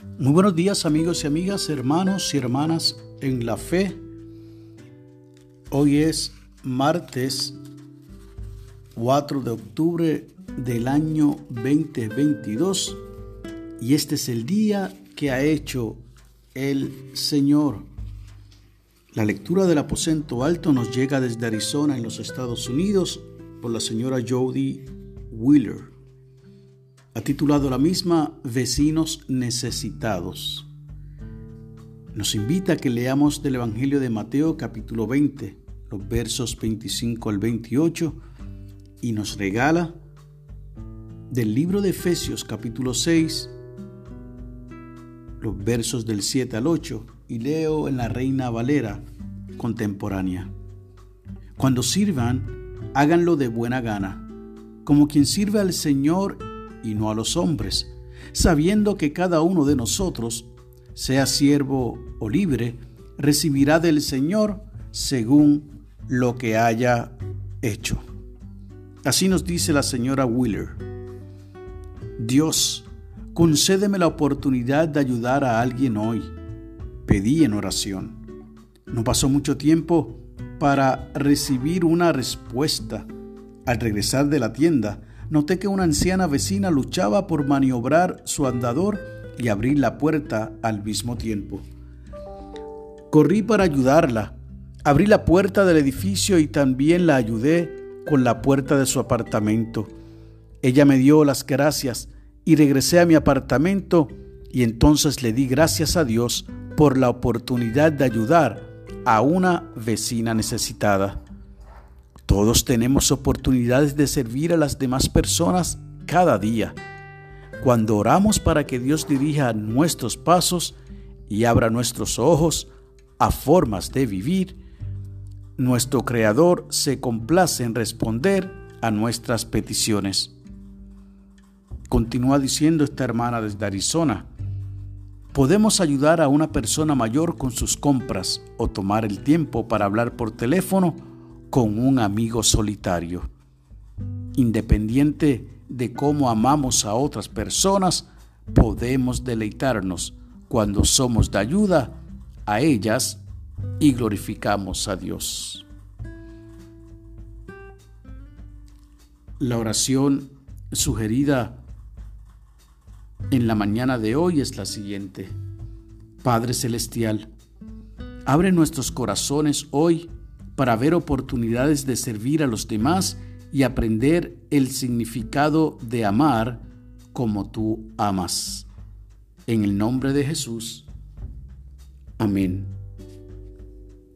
Muy buenos días amigos y amigas, hermanos y hermanas en la fe. Hoy es martes 4 de octubre del año 2022 y este es el día que ha hecho el Señor. La lectura del aposento alto nos llega desde Arizona en los Estados Unidos por la señora Jody Wheeler. Ha titulado la misma Vecinos Necesitados. Nos invita a que leamos del Evangelio de Mateo capítulo 20, los versos 25 al 28, y nos regala del libro de Efesios capítulo 6, los versos del 7 al 8, y leo en la Reina Valera contemporánea. Cuando sirvan, háganlo de buena gana, como quien sirve al Señor y no a los hombres, sabiendo que cada uno de nosotros, sea siervo o libre, recibirá del Señor según lo que haya hecho. Así nos dice la señora Wheeler. Dios, concédeme la oportunidad de ayudar a alguien hoy. Pedí en oración. No pasó mucho tiempo para recibir una respuesta. Al regresar de la tienda, noté que una anciana vecina luchaba por maniobrar su andador y abrir la puerta al mismo tiempo. Corrí para ayudarla. Abrí la puerta del edificio y también la ayudé con la puerta de su apartamento. Ella me dio las gracias y regresé a mi apartamento y entonces le di gracias a Dios por la oportunidad de ayudar a una vecina necesitada. Todos tenemos oportunidades de servir a las demás personas cada día. Cuando oramos para que Dios dirija nuestros pasos y abra nuestros ojos a formas de vivir, nuestro Creador se complace en responder a nuestras peticiones. Continúa diciendo esta hermana desde Arizona, podemos ayudar a una persona mayor con sus compras o tomar el tiempo para hablar por teléfono con un amigo solitario. Independiente de cómo amamos a otras personas, podemos deleitarnos cuando somos de ayuda a ellas y glorificamos a Dios. La oración sugerida en la mañana de hoy es la siguiente. Padre Celestial, abre nuestros corazones hoy para ver oportunidades de servir a los demás y aprender el significado de amar como tú amas. En el nombre de Jesús. Amén.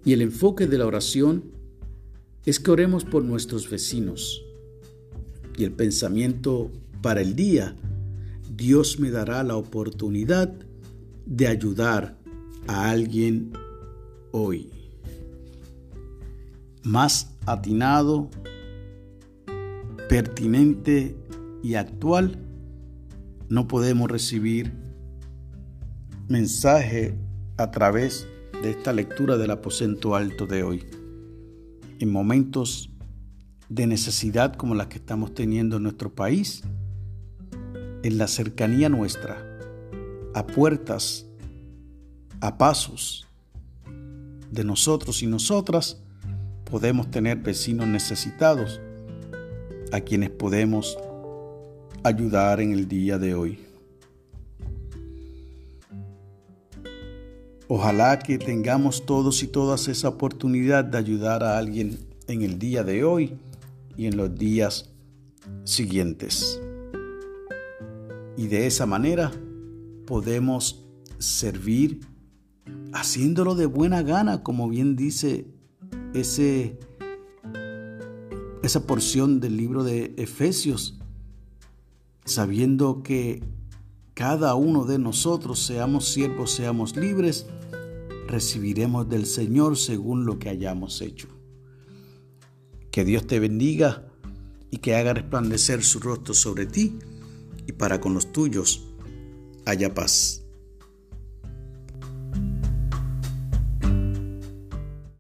Y el enfoque de la oración es que oremos por nuestros vecinos. Y el pensamiento para el día, Dios me dará la oportunidad de ayudar a alguien hoy más atinado, pertinente y actual, no podemos recibir mensaje a través de esta lectura del aposento alto de hoy. En momentos de necesidad como la que estamos teniendo en nuestro país, en la cercanía nuestra, a puertas, a pasos de nosotros y nosotras, podemos tener vecinos necesitados a quienes podemos ayudar en el día de hoy. Ojalá que tengamos todos y todas esa oportunidad de ayudar a alguien en el día de hoy y en los días siguientes. Y de esa manera podemos servir haciéndolo de buena gana, como bien dice ese, esa porción del libro de Efesios, sabiendo que cada uno de nosotros, seamos siervos, seamos libres, recibiremos del Señor según lo que hayamos hecho. Que Dios te bendiga y que haga resplandecer su rostro sobre ti y para con los tuyos haya paz.